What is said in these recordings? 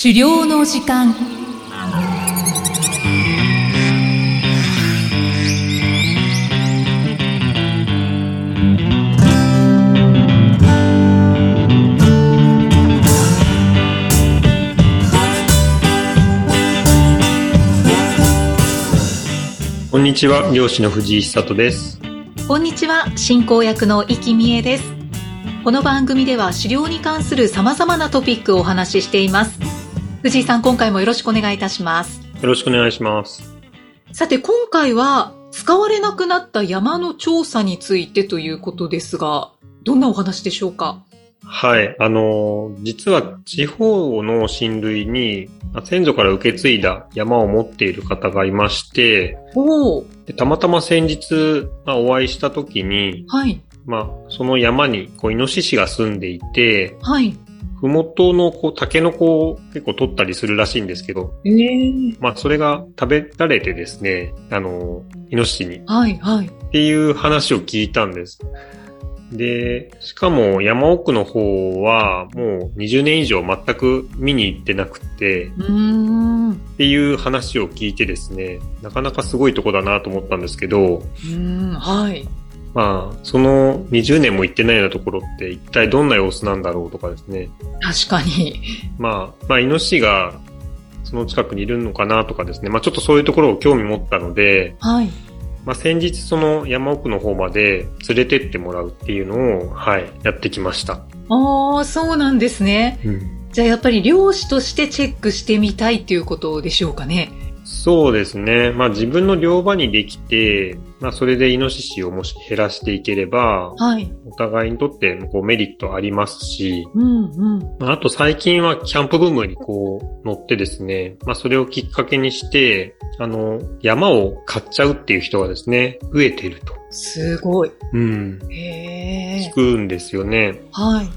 狩猟の時間。こんにちは、漁師の藤井久人です。こんにちは進行役の生きみえです。この番組では狩猟に関する様々なトピックをお話ししています藤井さん今回もよろしくお願いいたします。よろしくお願いします。さて今回は使われなくなった山の調査についてということですがどんなお話でしょうか？はい、あのー、実は地方の親類に、まあ先祖から受け継いだ山を持っている方がいまして、でたまたま先日、まあ、お会いした時に、はい。まあ、その山に、こう、イノシシが住んでいて、はいふもとの、こう、タケノコを結構取ったりするらしいんですけど、ええまあ、それが食べられてですね、あのー、イノシシに。はいはい。っていう話を聞いたんです。で、しかも山奥の方はもう20年以上全く見に行ってなくて、っていう話を聞いてですね、なかなかすごいとこだなと思ったんですけど、ーんはいまあ、その20年も行ってないようなところって一体どんな様子なんだろうとかですね。確かにまあ、まあ、イノシシがその近くにいるのかなとかですね。まあ、ちょっとそういうところを興味持ったので、はいまあ、先日その山奥の方まで連れてってもらうっていうのを、はい、やってきました。ああそうなんですねじゃあやっぱり漁師としてチェックしてみたいっていうことでしょうかね。そうですね。まあ自分の漁場にできて、まあそれでイノシシをもし減らしていければ、はい。お互いにとってこうメリットありますし、うんうん。まああと最近はキャンプブームにこう乗ってですね、まあそれをきっかけにして、あの、山を買っちゃうっていう人がですね、増えてると。すごい。うん。へえ。聞くんですよね。はい。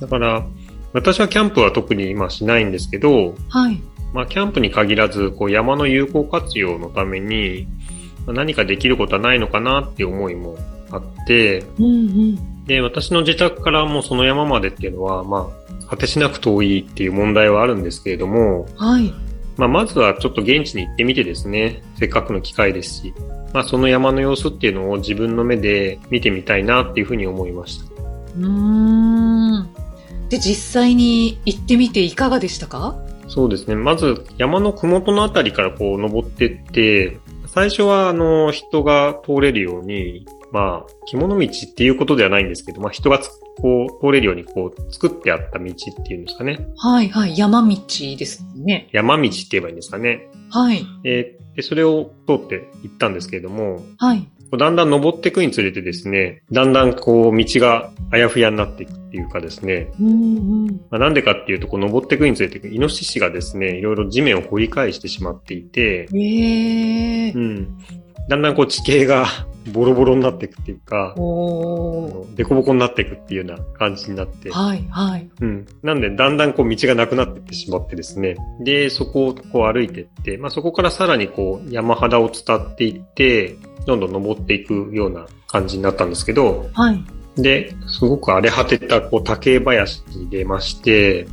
だから、私はキャンプは特に今しないんですけど、はい。まあ、キャンプに限らず、こう、山の有効活用のために、まあ何かできることはないのかなっていう思いもあって、うんうん。で、私の自宅からもうその山までっていうのは、まあ、果てしなく遠いっていう問題はあるんですけれども、はい。まあ、まずはちょっと現地に行ってみてですね、せっかくの機会ですし、まあ、その山の様子っていうのを自分の目で見てみたいなっていうふうに思いました。うーん。で、実際に行ってみていかがでしたか？そうですね。まず山のふもとのあたりからこう登ってって、最初はあの人が通れるように、まあ、獣道っていうことではないんですけど、まあ人がつこう通れるようにこう作ってあった道っていうんですかね。はいはい。山道ですね。山道って言えばいいんですかね。はい。えーで、それを通って行ったんですけれども、はい。だんだん登っていくにつれてですね、だんだんこう道があやふやになっていくっていうかですね、うんうん。まあ、なんでかっていうと、こう登っていくにつれて、イノシシがですね、いろいろ地面を掘り返してしまっていて、へえう。ん。だんだんこう地形が ボロボロになっていくっていうか、おー。あのデコボコになっていくっていうような感じになって、はいはい。うん。なんで、だんだんこう道がなくなっていってしまってですね。で、そこをこう歩いていって、まあそこからさらにこう山肌を伝っていって、どんどん登っていくような感じになったんですけど、はい。で、すごく荒れ果てたこう竹林に出まして。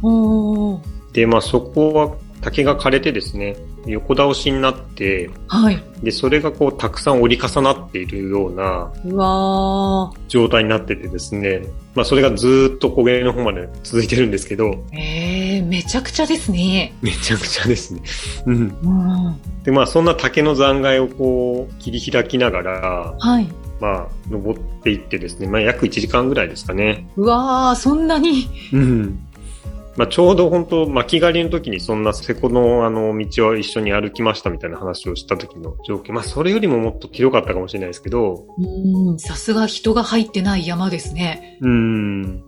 で、まあそこは竹が枯れてですね、横倒しになって、はい。で、それがこうたくさん折り重なっているようなうわ状態になっててですね、まあそれがずーっと焦げの方まで続いてるんですけど、ー。ええめちゃくちゃですね。めちゃくちゃですね。うん。うん。で、まあそんな竹の残骸をこう切り開きながら、はい。まあ登っていってですね、まあ約1時間ぐらいですかね。うわー、そんなに。うん。まあちょうど本当巻き狩りの時にそんな瀬古のあの道を一緒に歩きましたみたいな話をした時の状況。まあそれよりももっと広かったかもしれないですけど、うん、さすが人が入ってない山ですね。うん。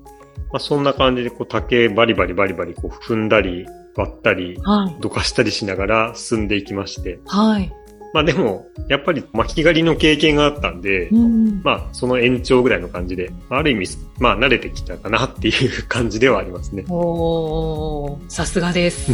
まあそんな感じでこう竹バリバリバリバリこう踏んだり割ったりはい。どかしたりしながら進んでいきまして。はい。まあでも、やっぱり巻き狩りの経験があったんで、うん。まあその延長ぐらいの感じで、ある意味、まあ慣れてきたかなっていう感じではありますね。おー、さすがです。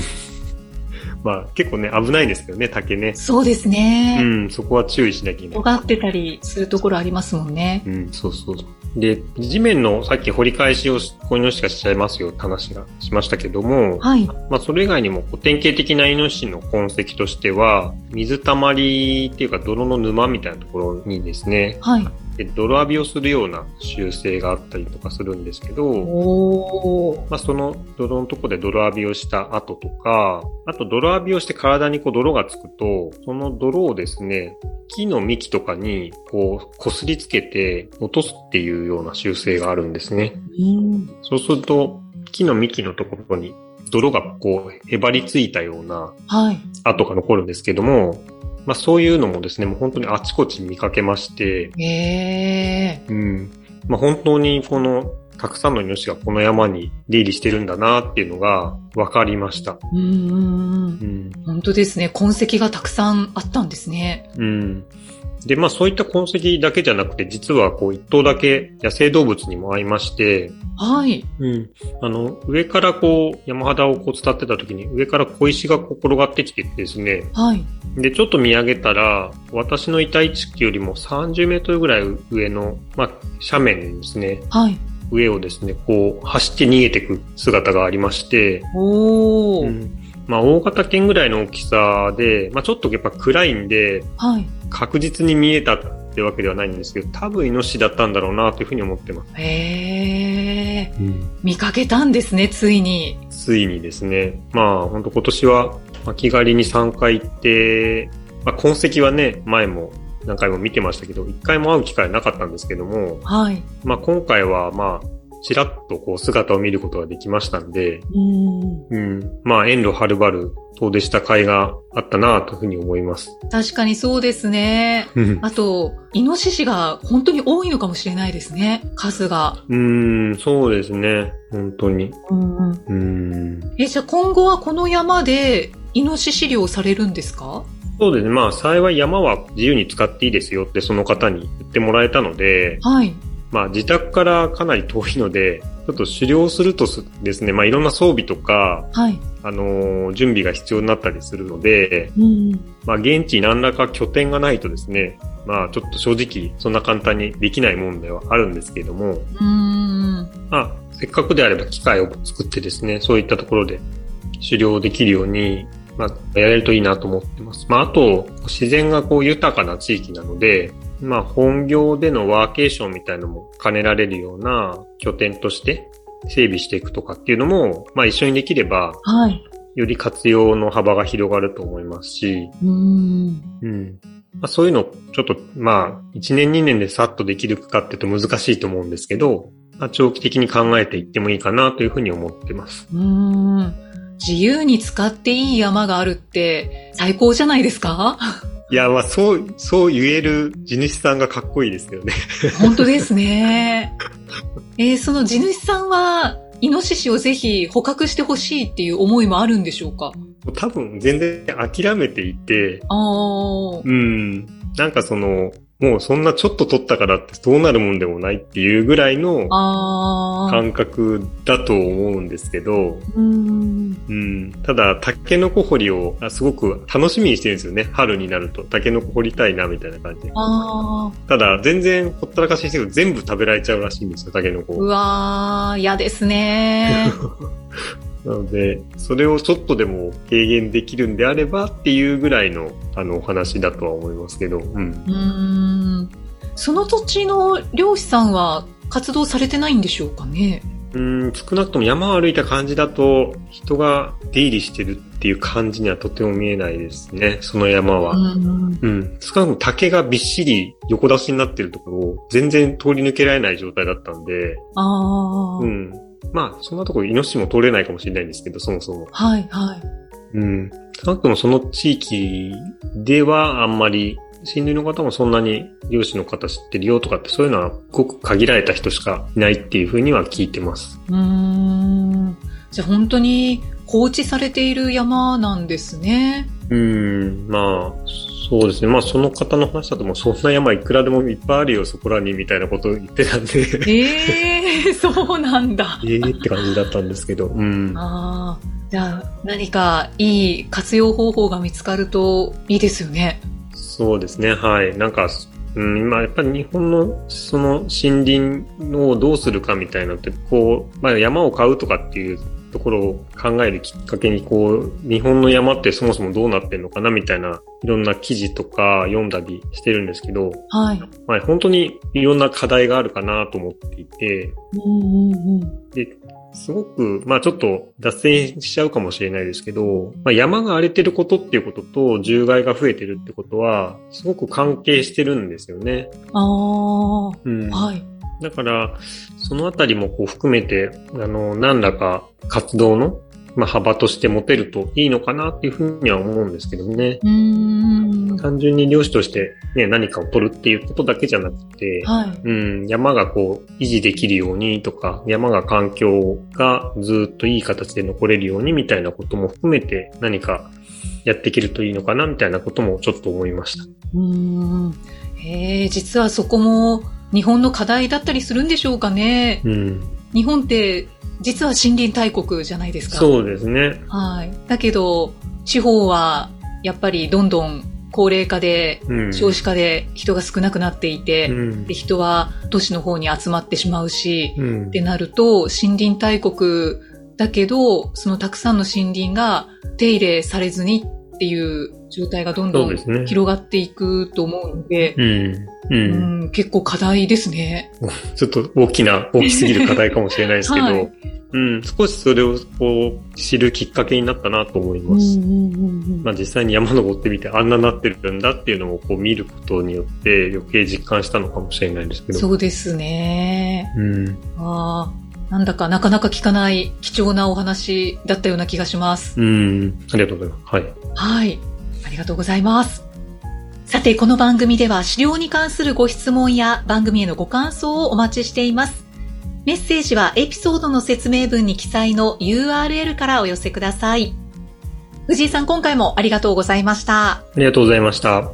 まあ結構ね、危ないですけどね、竹ね。そうですうね。ん、そこは注意しなきゃいけない。尖ってたりするところありますもんね。うん、そうそうそう。で、地面のさっき掘り返しを子イノシシがしちゃいますよって話がしましたけども、はい。まあそれ以外にもこう典型的なイノシシの痕跡としては、水たまりっていうか泥の沼みたいなところにですね、はい。で泥浴びをするような習性があったりとかするんですけど。まあ、その泥のとこで泥浴びをした後とか、あと泥浴びをして体にこう泥がつくと、その泥をですね、木の幹とかにこう擦りつけて落とすっていうような習性があるんですね。うん。そうすると、木の幹のところに泥がこうへばりついたようなはい。跡が残るんですけども、まあそういうのもですね、もう本当にあちこち見かけまして、ええうん。まあ本当にこの、たくさんのイノシシがこの山に出入りしてるんだなっていうのが分かりました。うんう。ん。本当ですね。痕跡がたくさんあったんですね。うん。で、まあそういった痕跡だけじゃなくて、実はこう一頭だけ野生動物にも会いまして、はい。うん。あの、上からこう山肌をこう伝ってた時に上から小石がこう転がってきてですね、はい。で、ちょっと見上げたら、私のいた位置よりも30メートルぐらい上の、まあ、斜面にですね、はい。上をですね、こう、走って逃げていく姿がありまして、おー。うんまあ、大型犬ぐらいの大きさで、まあ、ちょっとやっぱ暗いんで、はい。確実に見えたってわけではないんですけど、多分イノシシだったんだろうなというふうに思ってます。へえ。見かけたんですね、ついに。ついにですね、まあ、本当今年は、巻き狩りに3回行って、まあ、痕跡はね、前も何回も見てましたけど、1回も会う機会なかったんですけども、はい。まあ、今回は、まあ、ちらっとこう姿を見ることができましたんで、うん。うん。まあ、遠路はるばる遠出した甲斐があったなというふうに思います。確かにそうですね。うんあと、イノシシが本当に多いのかもしれないですね。数が。うーん、そうですね。本当に。うんうん。え、じゃあ今後はこの山でイノシシ猟されるんですか？そうですね。まあ、幸い山は自由に使っていいですよってその方に言ってもらえたので、はい。まあ、自宅からかなり遠いので、ちょっと狩猟するとすですね、まあ、いろんな装備とか、はい。あのー準備が必要になったりするので、うん。まあ、現地に何らか拠点がないとですね、まあ、ちょっと正直、そんな簡単にできないもんではあるんですけれども、うん。まあ、せっかくであれば機会を作ってですね、そういったところで狩猟できるように、まあ、やれるといいなと思ってます。まあ、あと、自然がこう豊かな地域なので、まあ、本業でのワーケーションみたいのも兼ねられるような拠点として整備していくとかっていうのも、まあ、一緒にできれば、はい。より活用の幅が広がると思いますし、うん。うん。まあ、そういうの、ちょっと、まあ、1年2年でさっとできるかっていうと難しいと思うんですけど、まあ、長期的に考えていってもいいかなというふうに思ってます。うん。自由に使っていい山があるって最高じゃないですか？いや、まあ、そう、そう言える地主さんがかっこいいですよね。本当ですね。えーその地主さんは、イノシシをぜひ捕獲してほしいっていう思いもあるんでしょうか？多分、全然諦めていて、ああ。うん。なんかその、もうそんなちょっと取ったからってそうなるもんでもないっていうぐらいの。感覚だと思うんですけど、うん。うん。ただ、タケノコ掘りをあすごく楽しみにしてるんですよね。春になると。タケノコ掘りたいな、みたいな感じで。ただ、全然ほったらかしにしてると全部食べられちゃうらしいんですよ、タケノコうわー、嫌ですね。なので、それをちょっとでも軽減できるんであればっていうぐらいの、あの、お話だとは思いますけど、うん。うーん。その土地の漁師さんは活動されてないんでしょうかねうん、少なくとも山を歩いた感じだと、人が出入りしてるっていう感じにはとても見えないですね、その山は。うん。うん。少なくとも竹がびっしり横出しになってるところを全然通り抜けられない状態だったんで、ああ、うん。まあ、そんなところイノシシも通れないかもしれないんですけど、そもそも。はい、はい。うん。少なくともその地域ではあんまり、親類の方もそんなに漁師の方知ってるよとかってそういうのはごく限られた人しかいないっていうふうには聞いてます。うーん。じゃあ本当に放置されている山なんですね。うん、まあ、そうですね。まあその方の話だともうそんな山いくらでもいっぱいあるよ、そこらにみたいなことを言ってたんで、ええそうなんだ。ええって感じだったんですけど、うん。ああ。じゃあ、何かいい活用方法が見つかるといいですよね。そうですね。はい。なんか、うん、今やっぱり日本のその森林をどうするかみたいなのって、こう、まあ山を買うとかっていうところを考えるきっかけに、こう、日本の山ってそもそもどうなってんのかなみたいな、いろんな記事とか読んだりしてるんですけど、はい。まあ本当にいろんな課題があるかなと思っていて、うんうんうん、で、すごく、まあちょっと脱線しちゃうかもしれないですけど、まあ、山が荒れてることっていうことと、獣害が増えてるってことは、すごく関係してるんですよね。ああ、うん。はい。だから、そのあたりもこう含めて、あの、何らか活動の、まあ、幅として持てるといいのかなっていうふうには思うんですけどね。うん単純に漁師としてね、何かを取るっていうことだけじゃなくて、はい、うん、山がこう維持できるようにとか、山が環境がずっといい形で残れるようにみたいなことも含めて何かやっていけるといいのかなみたいなこともちょっと思いました。うん。えー、実はそこも日本の課題だったりするんでしょうかね。うん、日本って実は森林大国じゃないですか。そうですね。はい。だけど、地方はやっぱりどんどん高齢化で、少子化で人が少なくなっていて、うん、で人は都市の方に集まってしまうし、うん、ってなると、森林大国だけど、そのたくさんの森林が手入れされずにっていう状態がどんどん広がっていくと思うので、うんうん、結構課題ですね。ちょっと大きな、大きすぎる課題かもしれないですけど、はい、うん、少しそれをこう知るきっかけになったなと思います。まあ実際に山登ってみてあんななってるんだっていうのをこう見ることによって余計実感したのかもしれないですけど。そうですね。うん。ああ。なんだかなかなか聞かない貴重なお話だったような気がします。うん。ありがとうございます。はい。はい。ありがとうございます。さて、この番組では資料に関するご質問や番組へのご感想をお待ちしています。メッセージはエピソードの説明文に記載の URL からお寄せください。藤井さん、今回もありがとうございました。ありがとうございました。